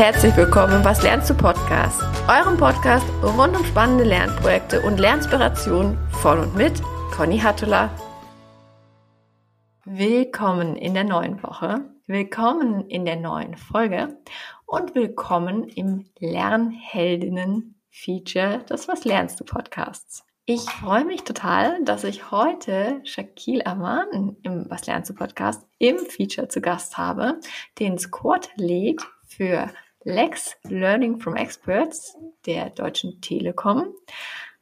herzlich willkommen im Was lernst du Podcast, eurem Podcast rund um spannende Lernprojekte und Lernspirationen von und mit Conny Hattula. Willkommen in der neuen Woche, willkommen in der neuen Folge und willkommen im Lernheldinnen-Feature des Was lernst du Podcasts. Ich freue mich total, dass ich heute Shakil Aman im Was lernst du Podcast im Feature zu Gast habe, den Squad Lead für Lex Learning from Experts der Deutschen Telekom.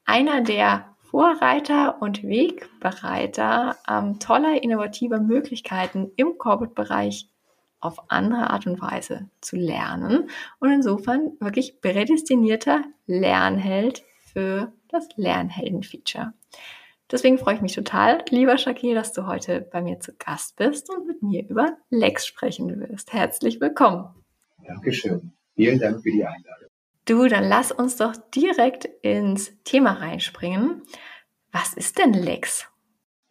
Einer der Vorreiter und Wegbereiter ähm, toller, innovativer Möglichkeiten im Corporate-Bereich auf andere Art und Weise zu lernen und insofern wirklich prädestinierter Lernheld für das Lernhelden-Feature. Deswegen freue ich mich total, lieber Shakir, dass du heute bei mir zu Gast bist und mit mir über Lex sprechen wirst. Herzlich willkommen. Dankeschön. Vielen Dank für die Einladung. Du, dann lass uns doch direkt ins Thema reinspringen. Was ist denn Lex?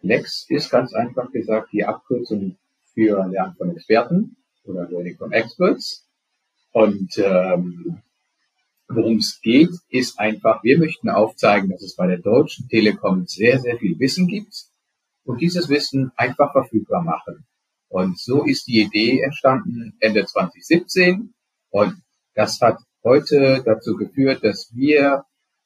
Lex ist ganz einfach gesagt die Abkürzung für Lernen von Experten oder Learning from Experts. Und ähm, worum es geht, ist einfach, wir möchten aufzeigen, dass es bei der Deutschen Telekom sehr, sehr viel Wissen gibt und dieses Wissen einfach verfügbar machen. Und so ist die Idee entstanden Ende 2017 und das hat heute dazu geführt, dass wir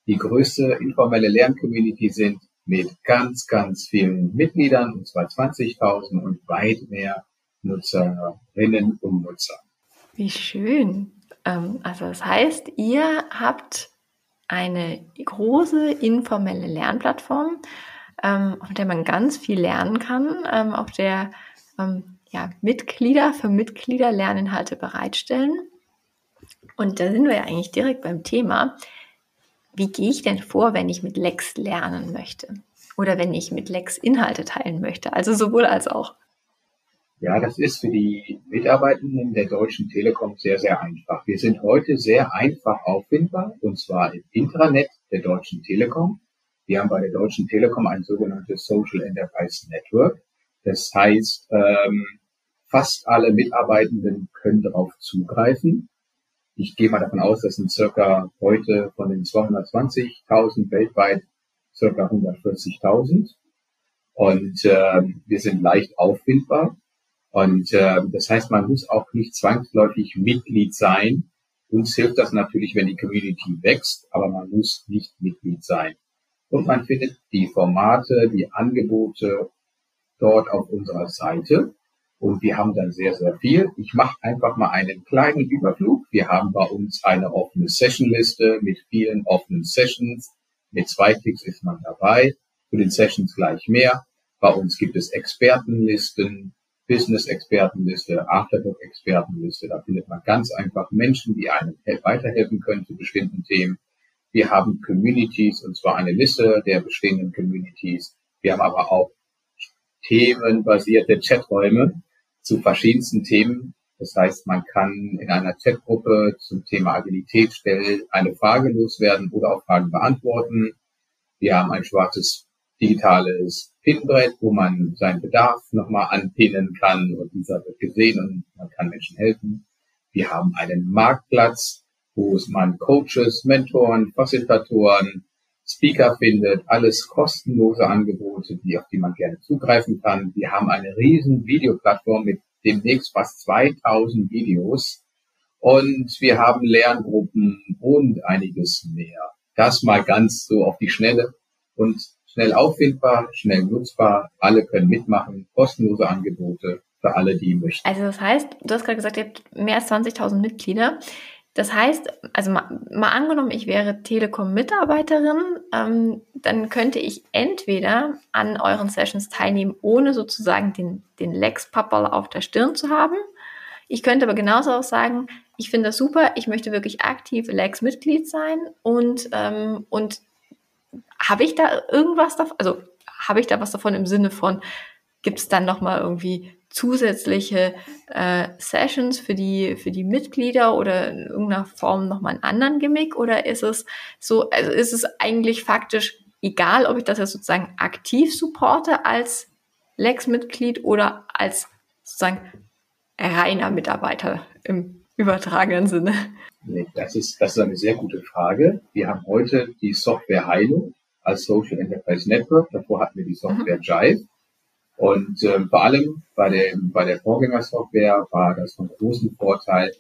die größte informelle Lerncommunity sind mit ganz, ganz vielen Mitgliedern, und zwar 20.000 und weit mehr Nutzerinnen und Nutzer. Wie schön. Ähm, also das heißt, ihr habt eine große informelle Lernplattform, ähm, auf der man ganz viel lernen kann, ähm, auf der ja, Mitglieder für Mitglieder Lerninhalte bereitstellen. Und da sind wir ja eigentlich direkt beim Thema. Wie gehe ich denn vor, wenn ich mit Lex lernen möchte? Oder wenn ich mit Lex Inhalte teilen möchte? Also sowohl als auch. Ja, das ist für die Mitarbeitenden der Deutschen Telekom sehr, sehr einfach. Wir sind heute sehr einfach auffindbar, und zwar im Intranet der Deutschen Telekom. Wir haben bei der Deutschen Telekom ein sogenanntes Social Enterprise Network. Das heißt, ähm, fast alle Mitarbeitenden können darauf zugreifen. Ich gehe mal davon aus, dass sind circa heute von den 220.000 weltweit circa 140.000. Und äh, wir sind leicht auffindbar. Und äh, das heißt, man muss auch nicht zwangsläufig Mitglied sein. Uns hilft das natürlich, wenn die Community wächst, aber man muss nicht Mitglied sein. Und man findet die Formate, die Angebote dort auf unserer Seite. Und wir haben dann sehr, sehr viel. Ich mache einfach mal einen kleinen Überflug. Wir haben bei uns eine offene Sessionliste mit vielen offenen Sessions. Mit zwei Klicks ist man dabei. Zu den Sessions gleich mehr. Bei uns gibt es Expertenlisten, Business-Expertenliste, Afterbook-Expertenliste. Da findet man ganz einfach Menschen, die einem weiterhelfen können zu bestimmten Themen. Wir haben Communities, und zwar eine Liste der bestehenden Communities. Wir haben aber auch themenbasierte Chaträume, zu verschiedensten Themen. Das heißt, man kann in einer Chatgruppe zum Thema Agilität stellen, eine Frage loswerden oder auch Fragen beantworten. Wir haben ein schwarzes digitales Pinbrett, wo man seinen Bedarf nochmal anpinnen kann und dieser wird gesehen und man kann Menschen helfen. Wir haben einen Marktplatz, wo es man Coaches, Mentoren, Facilitatoren, Speaker findet, alles kostenlose Angebote, die, auf die man gerne zugreifen kann. Wir haben eine riesen Videoplattform mit demnächst fast 2000 Videos und wir haben Lerngruppen und einiges mehr. Das mal ganz so auf die Schnelle und schnell auffindbar, schnell nutzbar. Alle können mitmachen, kostenlose Angebote für alle, die möchten. Also das heißt, du hast gerade gesagt, ihr habt mehr als 20.000 Mitglieder. Das heißt, also mal, mal angenommen, ich wäre Telekom-Mitarbeiterin, ähm, dann könnte ich entweder an euren Sessions teilnehmen, ohne sozusagen den, den Lex-Pappel auf der Stirn zu haben. Ich könnte aber genauso auch sagen, ich finde das super, ich möchte wirklich aktiv Lex-Mitglied sein und, ähm, und habe ich da irgendwas davon, also habe ich da was davon im Sinne von, gibt es dann nochmal irgendwie zusätzliche äh, Sessions für die, für die Mitglieder oder in irgendeiner Form nochmal einen anderen Gimmick? Oder ist es so, also ist es eigentlich faktisch egal, ob ich das jetzt sozusagen aktiv supporte als Lex-Mitglied oder als sozusagen reiner Mitarbeiter im übertragenen Sinne? Nee, das ist, das ist eine sehr gute Frage. Wir haben heute die Software Hilo als Social Enterprise Network. Davor hatten wir die Software mhm. Jive. Und äh, vor allem bei der, bei der Vorgängersoftware war das von großem Vorteil.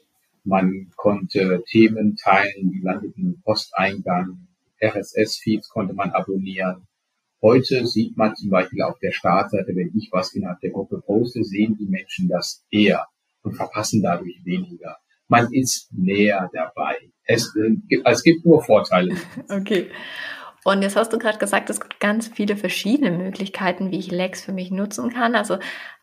Man konnte Themen teilen, die landeten im Posteingang. RSS-Feeds konnte man abonnieren. Heute sieht man zum Beispiel auf der Startseite, wenn ich was innerhalb der Gruppe poste, sehen die Menschen das eher und verpassen dadurch weniger. Man ist näher dabei. Es, äh, es gibt nur Vorteile. Okay. Und jetzt hast du gerade gesagt, es gibt ganz viele verschiedene Möglichkeiten, wie ich Lex für mich nutzen kann. Also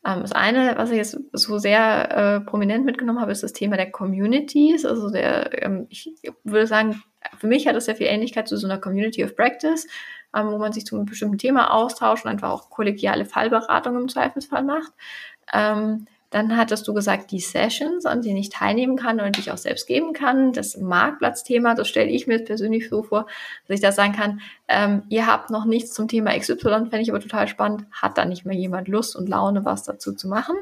ähm, das eine, was ich jetzt so sehr äh, prominent mitgenommen habe, ist das Thema der Communities. Also der, ähm, ich würde sagen, für mich hat das sehr viel Ähnlichkeit zu so einer Community of Practice, ähm, wo man sich zu einem bestimmten Thema austauscht und einfach auch kollegiale Fallberatung im Zweifelsfall macht. Ähm, dann hattest du gesagt, die Sessions, an denen ich teilnehmen kann und die ich auch selbst geben kann. Das Marktplatzthema, das stelle ich mir persönlich so vor, dass ich da sagen kann, ähm, ihr habt noch nichts zum Thema XY, fände ich aber total spannend. Hat da nicht mehr jemand Lust und Laune, was dazu zu machen?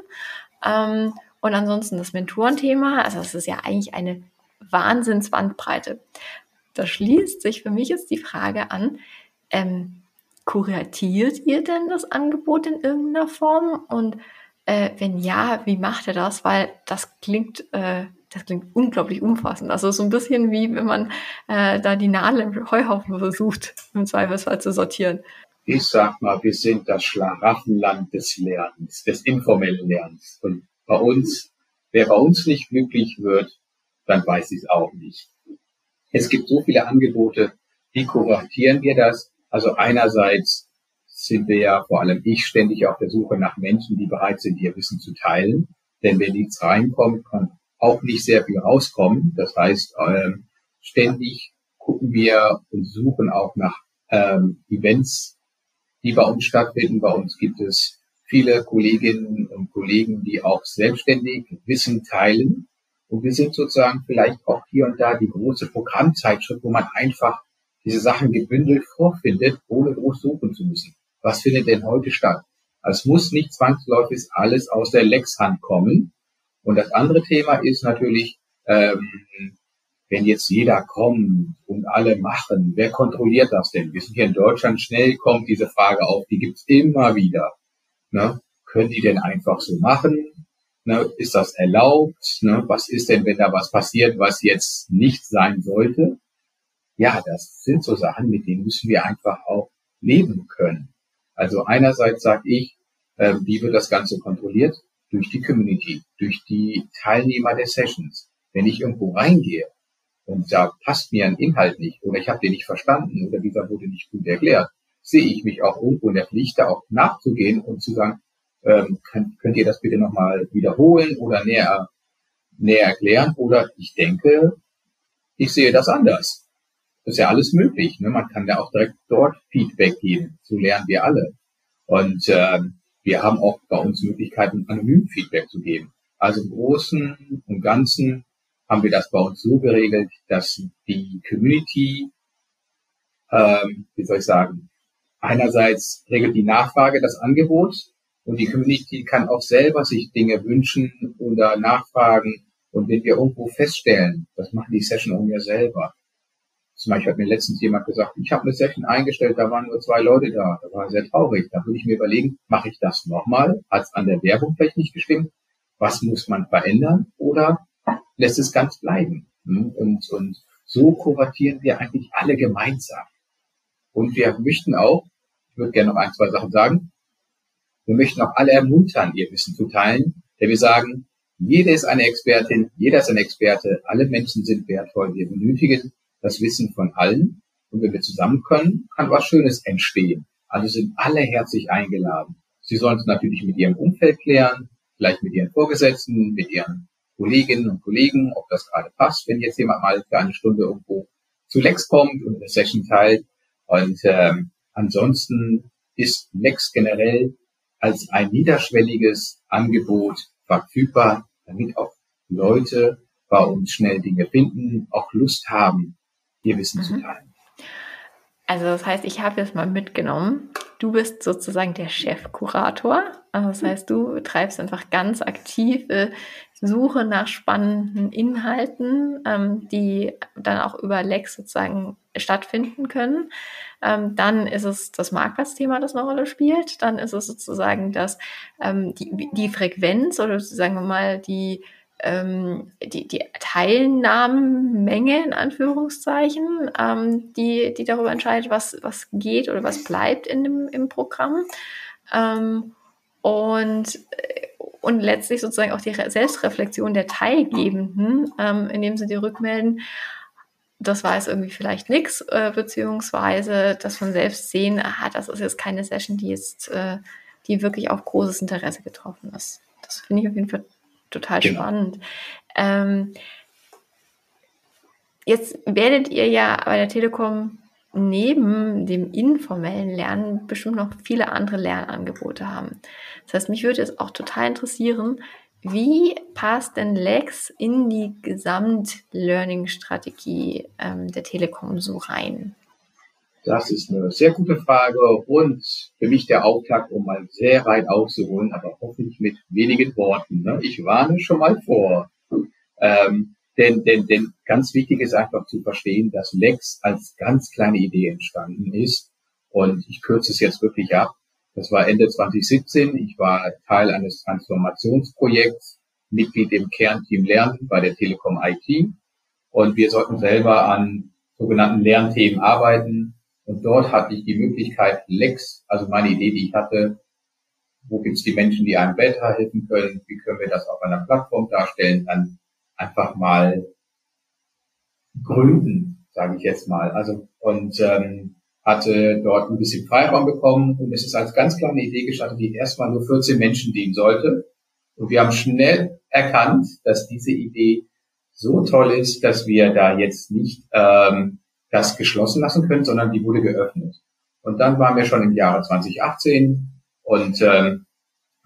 Ähm, und ansonsten das Mentorenthema, also das ist ja eigentlich eine Wahnsinnsbandbreite. Da schließt sich für mich jetzt die Frage an, ähm, kuratiert ihr denn das Angebot in irgendeiner Form? Und äh, wenn ja, wie macht er das? Weil das klingt, äh, das klingt unglaublich umfassend. Also so ein bisschen wie wenn man äh, da die Nadel im Heuhaufen versucht, im Zweifelsfall zu sortieren. Ich sag mal, wir sind das Schlaraffenland des Lernens, des informellen Lernens. Und bei uns, wer bei uns nicht glücklich wird, dann weiß ich es auch nicht. Es gibt so viele Angebote, wie kuratieren wir das? Also einerseits sind wir ja, vor allem ich, ständig auf der Suche nach Menschen, die bereit sind, ihr Wissen zu teilen. Denn wenn nichts reinkommt, kann auch nicht sehr viel rauskommen. Das heißt, ähm, ständig gucken wir und suchen auch nach ähm, Events, die bei uns stattfinden. Bei uns gibt es viele Kolleginnen und Kollegen, die auch selbstständig Wissen teilen. Und wir sind sozusagen vielleicht auch hier und da die große Programmzeitschrift, wo man einfach diese Sachen gebündelt vorfindet, ohne groß suchen zu müssen was findet denn heute statt? Also es muss nicht zwangsläufig alles aus der Lexhand kommen. Und das andere Thema ist natürlich, ähm, wenn jetzt jeder kommt und alle machen, wer kontrolliert das denn? Wir sind hier in Deutschland, schnell kommt diese Frage auf, die gibt's immer wieder. Ne? Können die denn einfach so machen? Ne? Ist das erlaubt? Ne? Was ist denn, wenn da was passiert, was jetzt nicht sein sollte? Ja, das sind so Sachen, mit denen müssen wir einfach auch leben können. Also einerseits sage ich, äh, wie wird das Ganze kontrolliert? Durch die Community, durch die Teilnehmer der Sessions. Wenn ich irgendwo reingehe und da passt mir ein Inhalt nicht oder ich habe den nicht verstanden oder dieser wurde nicht gut erklärt, sehe ich mich auch irgendwo in der Pflicht, da auch nachzugehen und zu sagen, ähm, könnt, könnt ihr das bitte nochmal wiederholen oder näher, näher erklären? Oder ich denke, ich sehe das anders. Das ist ja alles möglich. Ne? Man kann ja auch direkt dort Feedback geben. So lernen wir alle. Und äh, wir haben auch bei uns Möglichkeiten, anonym Feedback zu geben. Also im Großen und Ganzen haben wir das bei uns so geregelt, dass die Community, ähm, wie soll ich sagen, einerseits regelt die Nachfrage das Angebot und die Community kann auch selber sich Dinge wünschen oder nachfragen. Und wenn wir irgendwo feststellen, das machen die Session Owner selber, zum Beispiel hat mir letztens jemand gesagt, ich habe eine Session eingestellt, da waren nur zwei Leute da. Da war sehr traurig. Da würde ich mir überlegen, mache ich das nochmal? Hat es an der Werbung vielleicht nicht gestimmt? Was muss man verändern? Oder lässt es ganz bleiben? Hm? Und, und so kuratieren wir eigentlich alle gemeinsam. Und wir möchten auch, ich würde gerne noch ein, zwei Sachen sagen, wir möchten auch alle ermuntern, ihr Wissen zu teilen, denn wir sagen, jeder ist eine Expertin, jeder ist ein Experte, alle Menschen sind wertvoll, wir benötigen das Wissen von allen. Und wenn wir zusammen können, kann was Schönes entstehen. Also sind alle herzlich eingeladen. Sie sollen es natürlich mit ihrem Umfeld klären, vielleicht mit ihren Vorgesetzten, mit ihren Kolleginnen und Kollegen, ob das gerade passt, wenn jetzt jemand mal für eine Stunde irgendwo zu Lex kommt und eine Session teilt. Und ähm, ansonsten ist Lex generell als ein niederschwelliges Angebot verfügbar, damit auch Leute bei uns schnell Dinge finden, auch Lust haben, ihr Wissen mhm. zu teilen. Also das heißt, ich habe jetzt mal mitgenommen, Du bist sozusagen der Chefkurator. Also das heißt, du treibst einfach ganz aktive Suche nach spannenden Inhalten, ähm, die dann auch über Lex sozusagen stattfinden können. Ähm, dann ist es das Marktplatzthema, das eine Rolle spielt. Dann ist es sozusagen das, ähm, die, die Frequenz oder sagen wir mal die ähm, die, die Teilnahmenmenge in Anführungszeichen, ähm, die, die darüber entscheidet, was, was geht oder was bleibt in dem, im Programm. Ähm, und, äh, und letztlich sozusagen auch die Selbstreflexion der Teilgebenden, ähm, indem sie dir rückmelden, das war jetzt irgendwie vielleicht nichts, äh, beziehungsweise dass von selbst sehen, aha, das ist jetzt keine Session, die jetzt, äh, die wirklich auf großes Interesse getroffen ist. Das finde ich auf jeden Fall total genau. spannend. Ähm, jetzt werdet ihr ja bei der Telekom neben dem informellen Lernen bestimmt noch viele andere Lernangebote haben. Das heißt, mich würde es auch total interessieren, wie passt denn Lex in die Gesamt-Learning-Strategie ähm, der Telekom so rein? Das ist eine sehr gute Frage und für mich der Auftakt, um mal sehr weit aufzuholen, aber hoffentlich mit wenigen Worten. Ne? Ich warne schon mal vor. Ähm, denn, denn, denn ganz wichtig ist einfach zu verstehen, dass Lex als ganz kleine Idee entstanden ist. Und ich kürze es jetzt wirklich ab. Das war Ende 2017. Ich war Teil eines Transformationsprojekts, Mitglied im Kernteam Lernen bei der Telekom IT. Und wir sollten selber an sogenannten Lernthemen arbeiten, und dort hatte ich die Möglichkeit, Lex, also meine Idee, die ich hatte, wo gibt es die Menschen, die einem helfen können, wie können wir das auf einer Plattform darstellen, dann einfach mal gründen, sage ich jetzt mal. Also und ähm, hatte dort ein bisschen Freiraum bekommen und es ist als ganz kleine Idee gestartet, die erstmal nur 14 Menschen dienen sollte. Und wir haben schnell erkannt, dass diese Idee so toll ist, dass wir da jetzt nicht ähm, das geschlossen lassen können, sondern die wurde geöffnet. Und dann waren wir schon im Jahre 2018 und ähm,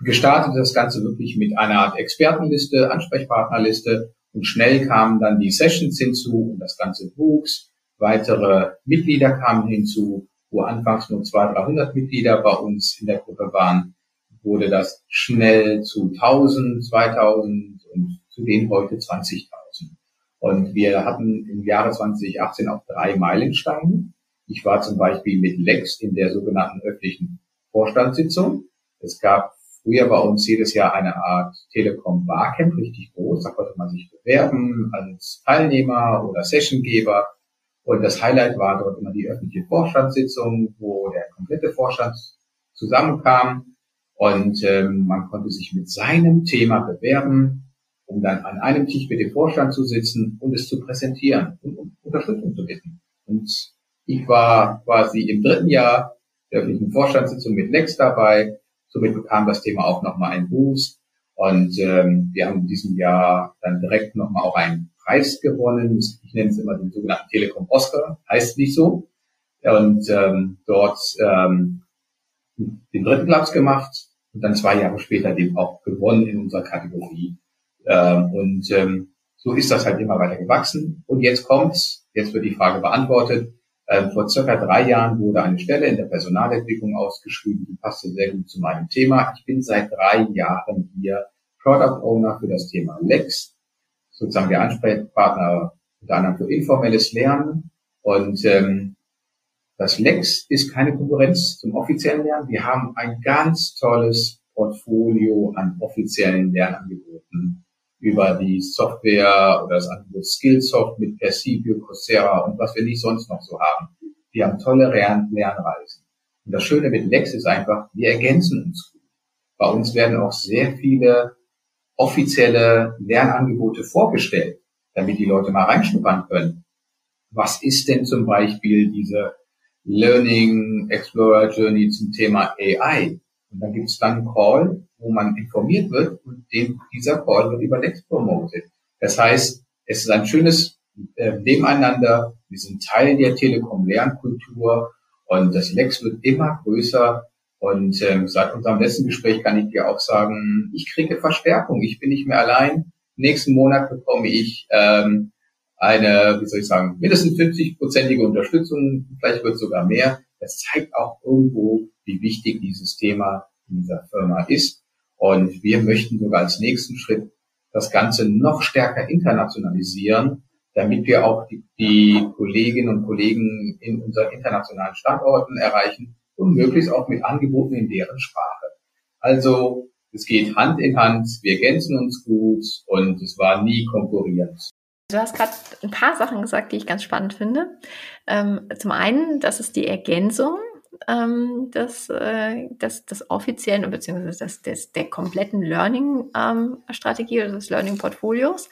gestartet das Ganze wirklich mit einer Art Expertenliste, Ansprechpartnerliste und schnell kamen dann die Sessions hinzu und das Ganze wuchs. Weitere Mitglieder kamen hinzu, wo anfangs nur 200, 300 Mitglieder bei uns in der Gruppe waren, wurde das schnell zu 1000, 2000 und zu denen heute 20.000. Und wir hatten im Jahre 2018 auch drei Meilensteine. Ich war zum Beispiel mit Lex in der sogenannten öffentlichen Vorstandssitzung. Es gab früher bei uns jedes Jahr eine Art Telekom Barcamp, richtig groß. Da konnte man sich bewerben als Teilnehmer oder Sessiongeber. Und das Highlight war dort immer die öffentliche Vorstandssitzung, wo der komplette Vorstand zusammenkam und ähm, man konnte sich mit seinem Thema bewerben um dann an einem Tisch mit dem Vorstand zu sitzen und es zu präsentieren und um Unterstützung zu bitten. Und ich war quasi im dritten Jahr der öffentlichen Vorstandssitzung mit Lex dabei. Somit bekam das Thema auch nochmal einen Boost. Und ähm, wir haben in diesem Jahr dann direkt nochmal auch einen Preis gewonnen. Ich nenne es immer den sogenannten Telekom Oscar. Heißt nicht so. Und ähm, dort ähm, den dritten Platz gemacht und dann zwei Jahre später den auch gewonnen in unserer Kategorie ähm, und ähm, so ist das halt immer weiter gewachsen. Und jetzt kommt's, jetzt wird die Frage beantwortet. Ähm, vor circa drei Jahren wurde eine Stelle in der Personalentwicklung ausgeschrieben, die passte sehr gut zu meinem Thema. Ich bin seit drei Jahren hier Product Owner für das Thema Lex, sozusagen der Ansprechpartner unter anderem für informelles Lernen. Und ähm, das Lex ist keine Konkurrenz zum offiziellen Lernen. Wir haben ein ganz tolles Portfolio an offiziellen Lernangeboten über die Software oder das Angebot Skillsoft mit Percipio, Coursera und was wir nicht sonst noch so haben. Wir haben tolle Lern Lernreisen. Und das Schöne mit Lex ist einfach, wir ergänzen uns gut. Bei uns werden auch sehr viele offizielle Lernangebote vorgestellt, damit die Leute mal reinschnuppern können. Was ist denn zum Beispiel diese Learning Explorer Journey zum Thema AI? Und dann gibt es dann einen Call, wo man informiert wird und dem, dieser Call wird über Next promoted. Das heißt, es ist ein schönes äh, Nebeneinander. Wir sind Teil der Telekom-Lernkultur und das Lex wird immer größer. Und ähm, seit unserem letzten Gespräch kann ich dir auch sagen, ich kriege Verstärkung. Ich bin nicht mehr allein. Nächsten Monat bekomme ich ähm, eine, wie soll ich sagen, mindestens 50-prozentige Unterstützung. Vielleicht wird sogar mehr. Das zeigt auch irgendwo, wie wichtig dieses Thema in dieser Firma ist. Und wir möchten sogar als nächsten Schritt das Ganze noch stärker internationalisieren, damit wir auch die, die Kolleginnen und Kollegen in unseren internationalen Standorten erreichen und möglichst auch mit Angeboten in deren Sprache. Also es geht Hand in Hand, wir ergänzen uns gut und es war nie konkurrierend. Du hast gerade ein paar Sachen gesagt, die ich ganz spannend finde. Ähm, zum einen, das ist die Ergänzung ähm, des, äh, des, des offiziellen beziehungsweise des, des, der kompletten Learning-Strategie ähm, oder des Learning-Portfolios.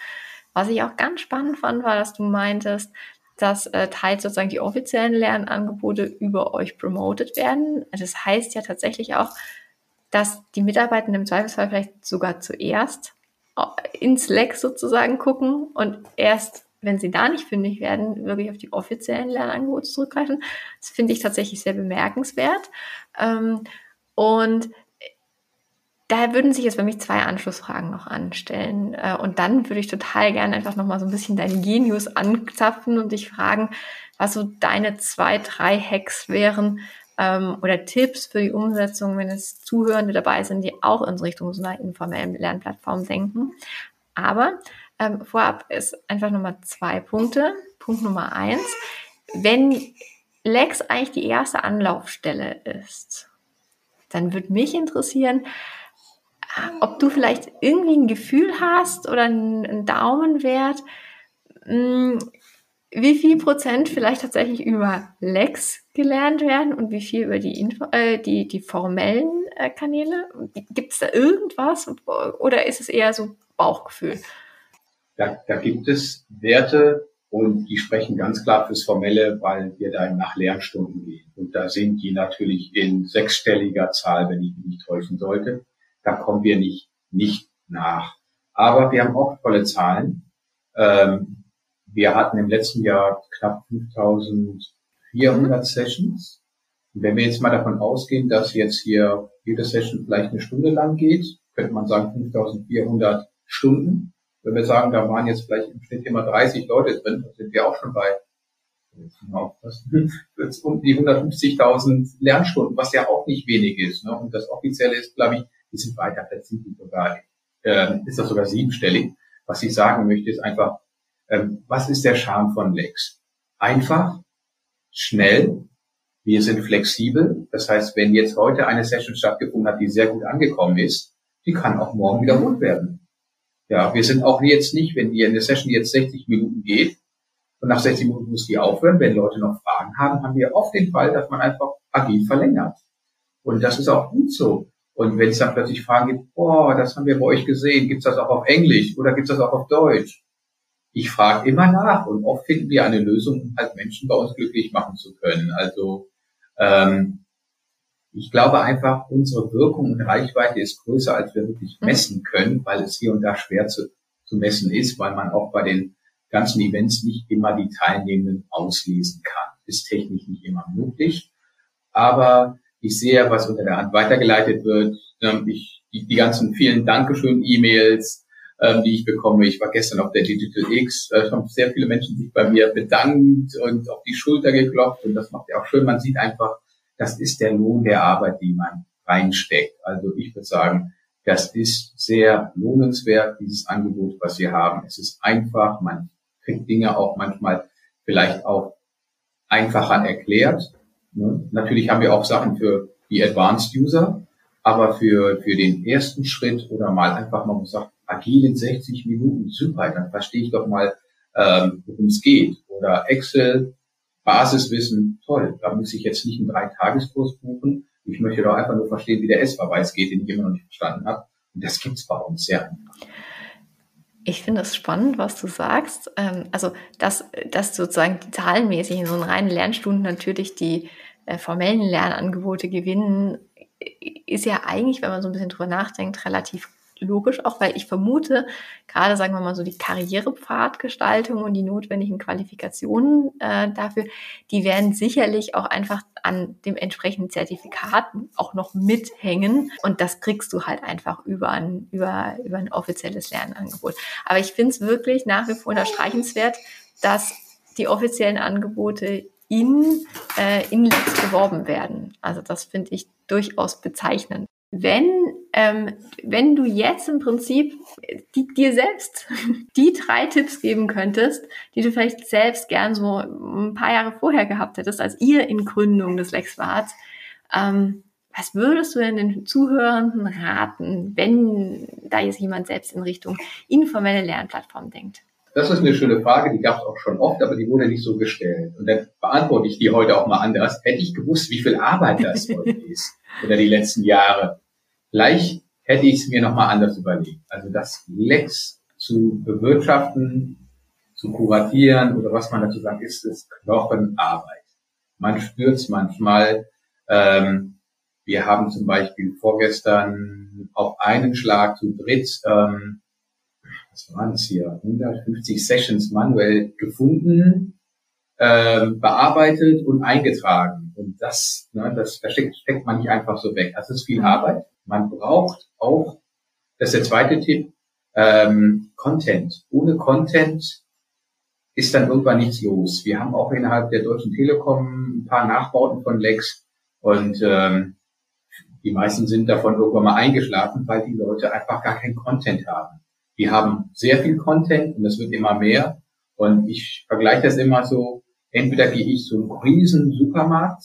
Was ich auch ganz spannend fand, war, dass du meintest, dass äh, teils sozusagen die offiziellen Lernangebote über euch promoted werden. Das heißt ja tatsächlich auch, dass die Mitarbeitenden im Zweifelsfall vielleicht sogar zuerst äh, ins Slack sozusagen gucken und erst, wenn sie da nicht fündig werden, wirklich auf die offiziellen Lernangebote zurückgreifen. Das finde ich tatsächlich sehr bemerkenswert. Ähm, und daher würden sich jetzt bei mich zwei Anschlussfragen noch anstellen. Äh, und dann würde ich total gerne einfach nochmal so ein bisschen deinen Genius anzapfen und dich fragen, was so deine zwei, drei Hacks wären ähm, oder Tipps für die Umsetzung, wenn es Zuhörende dabei sind, die auch in Richtung so einer informellen Lernplattform denken. Aber ähm, vorab ist einfach nochmal zwei Punkte. Punkt Nummer eins. Wenn Lex eigentlich die erste Anlaufstelle ist, dann würde mich interessieren, ob du vielleicht irgendwie ein Gefühl hast oder einen Daumenwert, hm, wie viel Prozent vielleicht tatsächlich über Lex gelernt werden und wie viel über die, Info, äh, die, die formellen äh, Kanäle? Gibt es da irgendwas oder ist es eher so Bauchgefühl? Da, da gibt es Werte und die sprechen ganz klar fürs Formelle, weil wir da nach Lernstunden gehen. Und da sind die natürlich in sechsstelliger Zahl, wenn ich mich nicht täuschen sollte da kommen wir nicht, nicht nach. Aber wir haben auch tolle Zahlen. Ähm, wir hatten im letzten Jahr knapp 5400 mhm. Sessions. Und wenn wir jetzt mal davon ausgehen, dass jetzt hier jede Session vielleicht eine Stunde lang geht, könnte man sagen 5400 Stunden. Wenn wir sagen, da waren jetzt vielleicht im Schnitt immer 30 Leute drin, dann sind wir auch schon bei um die 150.000 Lernstunden, was ja auch nicht wenig ist. Ne? Und das Offizielle ist, glaube ich, die sind weiter verzichtet sogar, äh, ist das sogar siebenstellig. Was ich sagen möchte, ist einfach, ähm, was ist der Charme von Lex? Einfach, schnell, wir sind flexibel. Das heißt, wenn jetzt heute eine Session stattgefunden hat, die sehr gut angekommen ist, die kann auch morgen wiederholt werden. Ja, wir sind auch jetzt nicht, wenn die eine Session jetzt 60 Minuten geht und nach 60 Minuten muss die aufhören, wenn Leute noch Fragen haben, haben wir oft den Fall, dass man einfach agil verlängert. Und das ist auch gut so. Und wenn es dann plötzlich Fragen gibt, boah, das haben wir bei euch gesehen, gibt's das auch auf Englisch oder gibt's das auch auf Deutsch? Ich frage immer nach und oft finden wir eine Lösung, um halt Menschen bei uns glücklich machen zu können. Also ähm, ich glaube einfach, unsere Wirkung und Reichweite ist größer, als wir wirklich mhm. messen können, weil es hier und da schwer zu, zu messen ist, weil man auch bei den ganzen Events nicht immer die Teilnehmenden auslesen kann. Ist technisch nicht immer möglich. Aber ich sehe, was unter der Hand weitergeleitet wird. Ähm, ich, die, die ganzen vielen Dankeschön-E-Mails, ähm, die ich bekomme. Ich war gestern auf der Digital X, äh, haben sehr viele Menschen sich bei mir bedankt und auf die Schulter geklopft und das macht ja auch schön. Man sieht einfach, das ist der Lohn der Arbeit, die man reinsteckt. Also ich würde sagen, das ist sehr lohnenswert, dieses Angebot, was wir haben. Es ist einfach, man kriegt Dinge auch manchmal vielleicht auch einfacher erklärt. Ne? Natürlich haben wir auch Sachen für die Advanced User, aber für, für den ersten Schritt oder mal einfach mal sagt, agil in 60 Minuten, super, dann verstehe ich doch mal, ähm, worum es geht. Oder Excel, Basiswissen, toll, da muss ich jetzt nicht einen Dreitageskurs buchen. Ich möchte doch einfach nur verstehen, wie der S-Verweis geht, den ich immer noch nicht verstanden habe. Und das gibt's bei uns sehr einfach. Ich finde es spannend, was du sagst. Ähm, also, dass, dass sozusagen zahlenmäßig in so einen reinen Lernstunden natürlich die äh, formellen Lernangebote gewinnen, ist ja eigentlich, wenn man so ein bisschen drüber nachdenkt, relativ logisch, auch weil ich vermute, gerade sagen wir mal so die Karrierepfadgestaltung und die notwendigen Qualifikationen äh, dafür, die werden sicherlich auch einfach an dem entsprechenden Zertifikat auch noch mithängen und das kriegst du halt einfach über ein, über, über ein offizielles Lernangebot. Aber ich finde es wirklich nach wie vor unterstreichenswert, dass die offiziellen Angebote in, äh, in Lex beworben werden. Also das finde ich durchaus bezeichnend. Wenn, ähm, wenn du jetzt im Prinzip die, dir selbst die drei Tipps geben könntest, die du vielleicht selbst gern so ein paar Jahre vorher gehabt hättest, als ihr in Gründung des Lex wart, ähm, was würdest du denn den Zuhörenden raten, wenn da jetzt jemand selbst in Richtung informelle Lernplattform denkt? Das ist eine schöne Frage, die gab es auch schon oft, aber die wurde nicht so gestellt. Und dann beantworte ich die heute auch mal anders. Hätte ich gewusst, wie viel Arbeit das heute ist oder die letzten Jahre, vielleicht hätte ich es mir nochmal anders überlegt. Also das Lex zu bewirtschaften, zu kuratieren oder was man dazu sagt, ist es Knochenarbeit. Man spürt es manchmal. Ähm, wir haben zum Beispiel vorgestern auf einen Schlag zu dritt ähm, was waren es hier, 150 Sessions manuell gefunden, äh, bearbeitet und eingetragen. Und das, ne, das, das steckt, steckt man nicht einfach so weg. Das ist viel mhm. Arbeit. Man braucht auch, das ist der zweite Tipp, ähm, Content. Ohne Content ist dann irgendwann nichts los. Wir haben auch innerhalb der Deutschen Telekom ein paar Nachbauten von Lex und ähm, die meisten sind davon irgendwann mal eingeschlafen, weil die Leute einfach gar keinen Content haben. Die haben sehr viel Content und es wird immer mehr. Und ich vergleiche das immer so, entweder gehe ich zu einem riesen Supermarkt,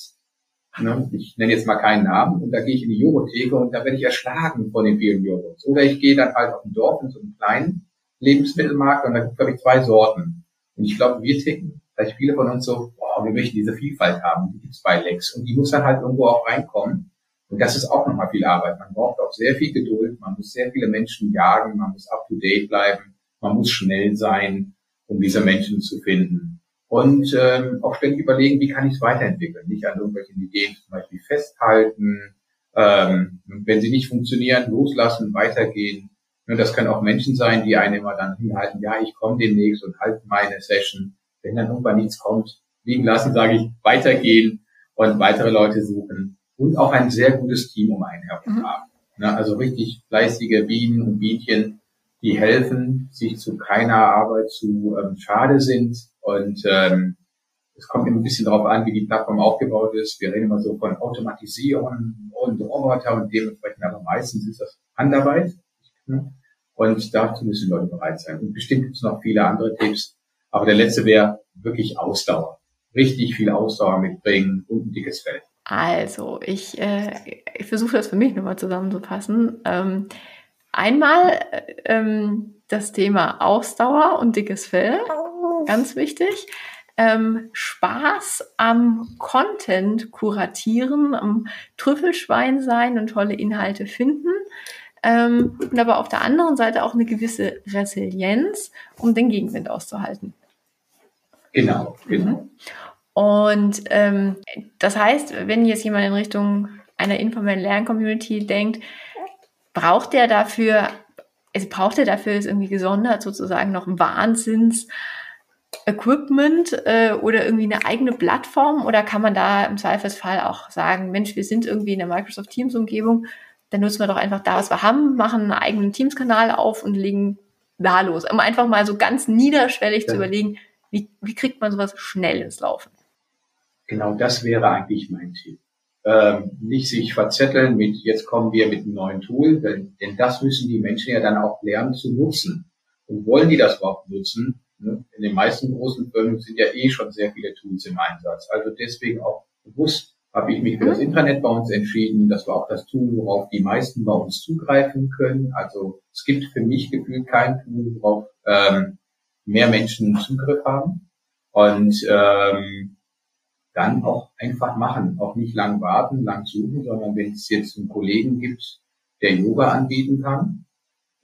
ne, ich nenne jetzt mal keinen Namen, und da gehe ich in die Joghurtheke und da werde ich erschlagen von den vielen Joghurts. Oder ich gehe dann halt auf ein Dorf in so einen kleinen Lebensmittelmarkt und da gibt es, zwei Sorten. Und ich glaube, wir ticken, vielleicht viele von uns so, boah, wir möchten diese Vielfalt haben, die gibt zwei Lecks. Und die muss dann halt irgendwo auch reinkommen. Und das ist auch nochmal viel Arbeit. Man braucht auch sehr viel Geduld, man muss sehr viele Menschen jagen, man muss up to date bleiben, man muss schnell sein, um diese Menschen zu finden. Und ähm, auch ständig überlegen, wie kann ich es weiterentwickeln. Nicht an irgendwelchen Ideen zum Beispiel festhalten, ähm, wenn sie nicht funktionieren, loslassen, weitergehen. Und das können auch Menschen sein, die einen immer dann hinhalten, ja, ich komme demnächst und halte meine Session. Wenn dann irgendwann nichts kommt, liegen lassen, sage ich, weitergehen und weitere Leute suchen und auch ein sehr gutes Team um einen herum mhm. haben. Ne, also richtig fleißige Bienen und Bienchen, die helfen, sich zu keiner Arbeit zu ähm, schade sind. Und ähm, es kommt immer ein bisschen darauf an, wie die Plattform aufgebaut ist. Wir reden immer so von Automatisierung und Roboter und dementsprechend, aber meistens ist das Handarbeit. Und dazu müssen Leute bereit sein. Und bestimmt gibt es noch viele andere Tipps. Aber der letzte wäre wirklich Ausdauer. Richtig viel Ausdauer mitbringen und ein dickes Feld. Also, ich, äh, ich versuche das für mich nochmal zusammenzufassen. Ähm, einmal ähm, das Thema Ausdauer und dickes Fell, ganz wichtig. Ähm, Spaß am Content kuratieren, am Trüffelschwein sein und tolle Inhalte finden. Ähm, und aber auf der anderen Seite auch eine gewisse Resilienz, um den Gegenwind auszuhalten. Genau, genau. Mhm. Und ähm, das heißt, wenn jetzt jemand in Richtung einer informellen Lerncommunity denkt, braucht der dafür, also braucht er dafür jetzt irgendwie gesondert sozusagen noch Wahnsinns Equipment äh, oder irgendwie eine eigene Plattform oder kann man da im Zweifelsfall auch sagen, Mensch, wir sind irgendwie in der Microsoft Teams Umgebung, dann nutzen wir doch einfach da, was wir haben, machen einen eigenen Teams-Kanal auf und legen da los. Um einfach mal so ganz niederschwellig ja. zu überlegen, wie, wie kriegt man sowas schnell ins Laufen? Genau das wäre eigentlich mein Tipp. Ähm, nicht sich verzetteln mit, jetzt kommen wir mit einem neuen Tool, denn, denn das müssen die Menschen ja dann auch lernen zu nutzen. Und wollen die das überhaupt nutzen? Ne? In den meisten großen Firmen sind ja eh schon sehr viele Tools im Einsatz. Also deswegen auch bewusst habe ich mich für das Intranet bei uns entschieden. Das war auch das Tool, worauf die meisten bei uns zugreifen können. Also es gibt für mich gefühlt kein Tool, worauf ähm, mehr Menschen Zugriff haben. Und ähm, dann auch einfach machen, auch nicht lang warten, lang suchen, sondern wenn es jetzt einen Kollegen gibt, der Yoga anbieten kann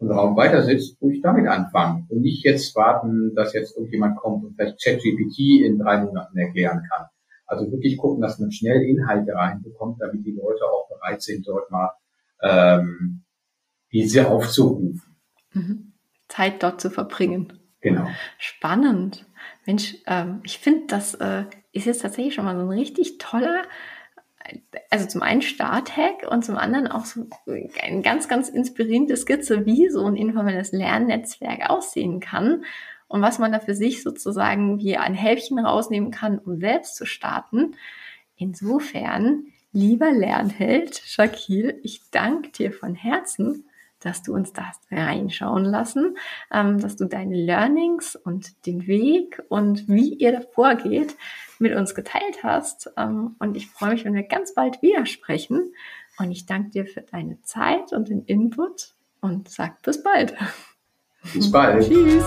und Raum weiter sitzt, ruhig damit anfangen und nicht jetzt warten, dass jetzt irgendjemand kommt und vielleicht ChatGPT in drei Monaten erklären kann. Also wirklich gucken, dass man schnell Inhalte reinbekommt, damit die Leute auch bereit sind, dort mal ähm, diese aufzurufen. Mhm. Zeit dort zu verbringen. Genau. Spannend. Mensch, ähm, ich finde, das äh, ist jetzt tatsächlich schon mal so ein richtig toller, also zum einen Start-Hack und zum anderen auch so eine ganz, ganz inspirierende Skizze, wie so ein informelles Lernnetzwerk aussehen kann. und was man da für sich sozusagen wie ein Häppchen rausnehmen kann, um selbst zu starten. Insofern, lieber Lernheld Shakil, ich danke dir von Herzen, dass du uns da reinschauen lassen, ähm, dass du deine Learnings und den Weg und wie ihr da vorgeht mit uns geteilt hast. Ähm, und ich freue mich, wenn wir ganz bald wieder sprechen. Und ich danke dir für deine Zeit und den Input und sag bis bald. Bis bald. Tschüss.